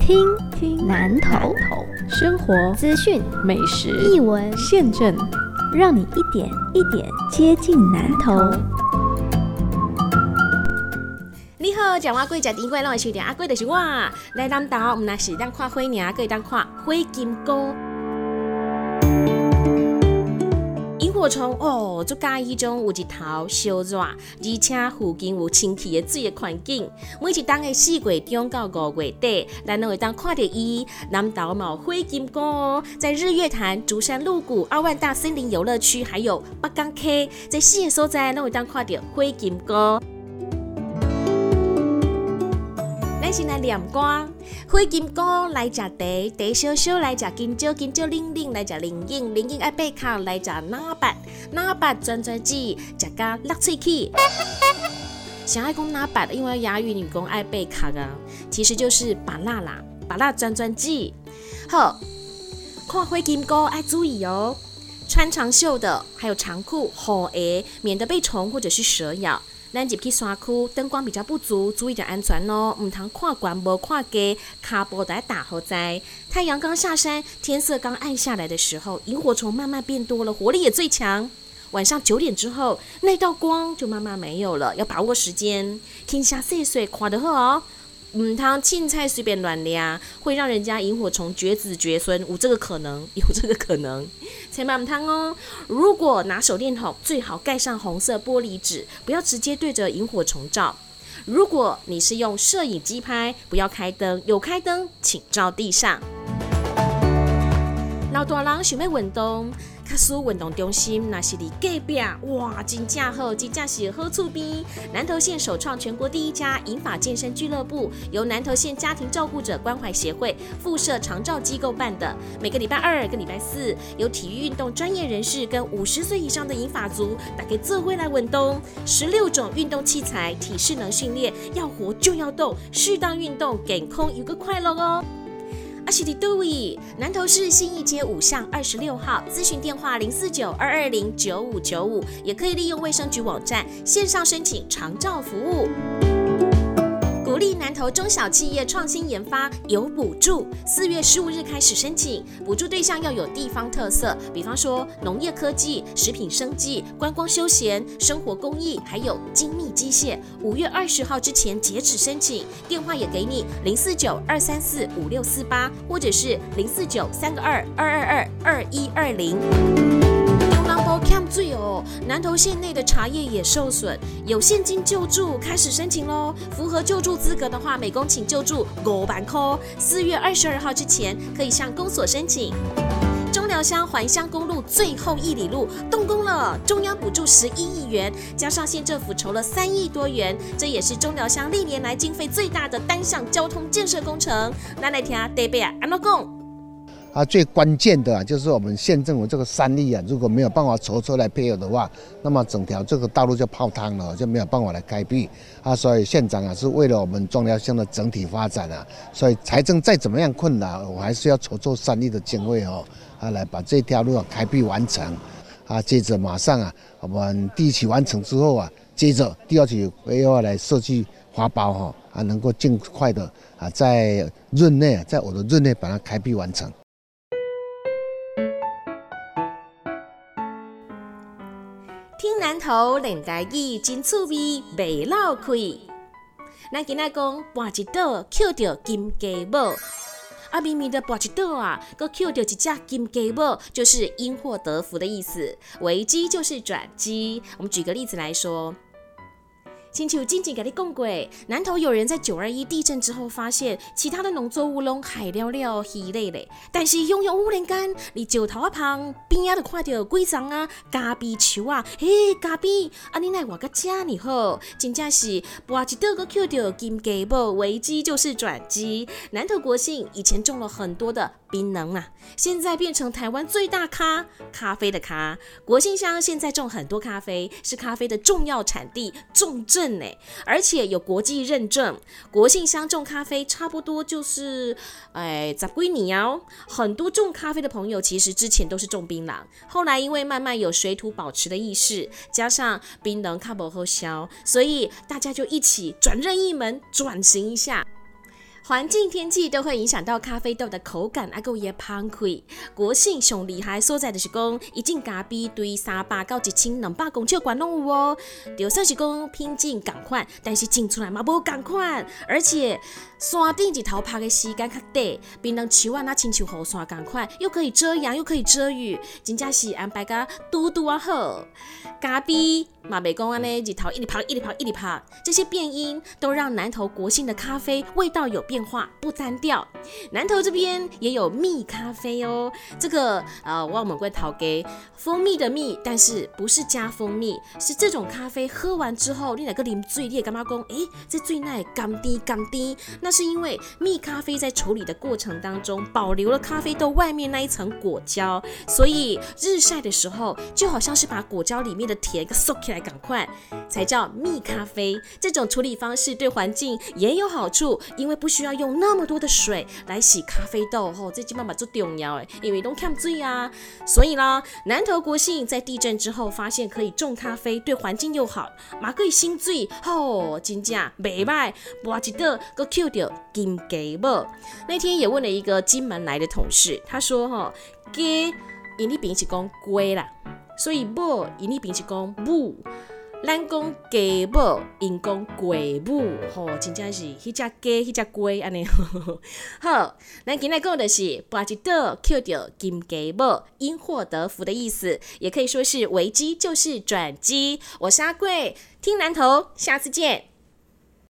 听听南头生活资讯美食译文，现政，让你一点一点接近南头。你好，讲我贵，食甜贵，让我收点阿贵就是我。来南岛，唔那是当看花鸟，可以当看灰金菇。我从哦，就介意种有一头小热，而且附近有清气的水的环境。每一当的四月中到五月底，咱都会当看到伊。南岛嘛有花金菇，在日月潭、竹山鹿谷、二万大森林游乐区，还有北港溪这四个所在，都会当看到灰金菇。咱先来念歌，花金菇来食茶，茶烧烧来食金蕉，金蕉冷冷来食灵应，灵应爱贝壳来食哪八，哪八转转子食甲落喙齿。想爱讲哪八，因为哑语女工爱贝壳啊，其实就是把辣啦，把辣转转子。好，看花金菇爱注意哦，穿长袖的，还有长裤、厚鞋，免得被虫或者是蛇咬。咱入去山区，灯光比较不足，注意点安全哦。唔通看悬无看低，卡步在打好在。太阳刚下山，天色刚暗下来的时候，萤火虫慢慢变多了，活力也最强。晚上九点之后，那道光就慢慢没有了，要把握时间，天下细水看得好哦。唔通青菜随便乱掠，会让人家萤火虫绝子绝孙，有这个可能，有这个可能。千万唔通哦！如果拿手电筒，最好盖上红色玻璃纸，不要直接对着萤火虫照。如果你是用摄影机拍，不要开灯，有开灯请照地上。老大人想要运动。卡苏运动中心那是伫隔壁，哇，真正好，真正是好厝边。南投县首创全国第一家银发健身俱乐部，由南投县家庭照顾者关怀协会附设长照机构办的。每个礼拜二跟礼拜四，有体育运动专业人士跟五十岁以上的银发族，打给这会来运动。十六种运动器材，体适能训练，要活就要动，适当运动，健康有个快乐哦。阿西迪杜伊，南投市信义街五巷二十六号，咨询电话零四九二二零九五九五，也可以利用卫生局网站线上申请长照服务。鼓励南投中小企业创新研发有补助，四月十五日开始申请，补助对象要有地方特色，比方说农业科技、食品生技、观光休闲、生活工艺，还有精密机械。五月二十号之前截止申请，电话也给你零四九二三四五六四八，或者是零四九三个二二二二二一二零。看最哦，南投县内的茶叶也受损，有现金救助，开始申请喽。符合救助资格的话，每公顷救助五万块。四月二十二号之前可以向公所申请。中寮乡环乡公路最后一里路动工了，中央补助十一亿元，加上县政府筹了三亿多元，这也是中寮乡历年来经费最大的单项交通建设工程。那来听德贝啊，安怎讲？啊，最关键的啊，就是我们县政府这个三亿啊，如果没有办法筹出来配合的话，那么整条这个道路就泡汤了，就没有办法来开辟啊。所以县长啊，是为了我们中寮乡的整体发展啊，所以财政再怎么样困难，我还是要筹措三亿的经费哦，啊，来把这条路啊开辟完成啊。接着马上啊，我们第一期完成之后啊，接着第二期又要来设计花苞哈，啊，能够尽快的啊，在润内，在我的润内把它开辟完成。听南投冷台语真趣味，袂漏开。咱今仔讲跋一岛捡到金鸡母，啊，咪咪的跋一岛啊，搁捡到一只金鸡母，就是因祸得福的意思。危机就是转机。我们举个例子来说。亲像静静跟你讲过，南投有人在九二一地震之后发现，其他的农作物拢海了了、稀累嘞，但是永永忽然间，你石头啊旁边啊都看到几丛啊咖啡树啊，嘿，咖啡，啊你奈我个遮尼好，真正是挖一道个捡到金鸡母，危机就是转机。南投国姓以前种了很多的。槟榔啊，现在变成台湾最大咖咖啡的咖。国信乡现在种很多咖啡，是咖啡的重要产地重镇呢，而且有国际认证。国信乡种咖啡差不多就是，哎，咋归你哦？很多种咖啡的朋友其实之前都是种槟榔，后来因为慢慢有水土保持的意识，加上槟榔卡不后销，所以大家就一起转任一门，转型一下。环境、天气都会影响到咖啡豆的口感，啊，个也芳开。国信上厉害所在就是讲，一斤咖啡对三百到一千两百公尺管拢有哦。就算是讲品质共款，但是进出来嘛无共款，而且山顶一头拍的时间较短，槟榔树啊那亲像雨伞共款，又可以遮阳又可以遮雨，真正是安排个拄拄啊好。咖啡嘛袂讲安尼日头一直拍一直拍一直拍，这些变音都让南投国信的咖啡味道有变。化不单调，南投这边也有蜜咖啡哦。这个呃，我们会讨给蜂蜜的蜜，但是不是加蜂蜜，是这种咖啡喝完之后，你哪个啉最烈干嘛讲？诶，这最耐甘低甘低，那是因为蜜咖啡在处理的过程当中保留了咖啡豆外面那一层果胶，所以日晒的时候就好像是把果胶里面的甜给收起来，赶快才叫蜜咖啡。这种处理方式对环境也有好处，因为不需要。用那么多的水来洗咖啡豆，吼，这基本上最重要诶，因为都看醉啊。所以啦，南投国信在地震之后发现可以种咖啡，对环境又好，马可以新水，吼，真正袂歹。挖一道个 Q 点金鸡母。那天也问了一个金门来的同事，他说吼，鸡因你平时讲龟啦，所以母因你平时讲母。咱讲鸡母，因讲龟母，吼，真正是迄只鸡，迄只龟安尼。好，咱今日讲的是把一道 Q 掉金鸡母，因祸得福的意思，也可以说是危机就是转机。我是阿贵，听南头，下次见。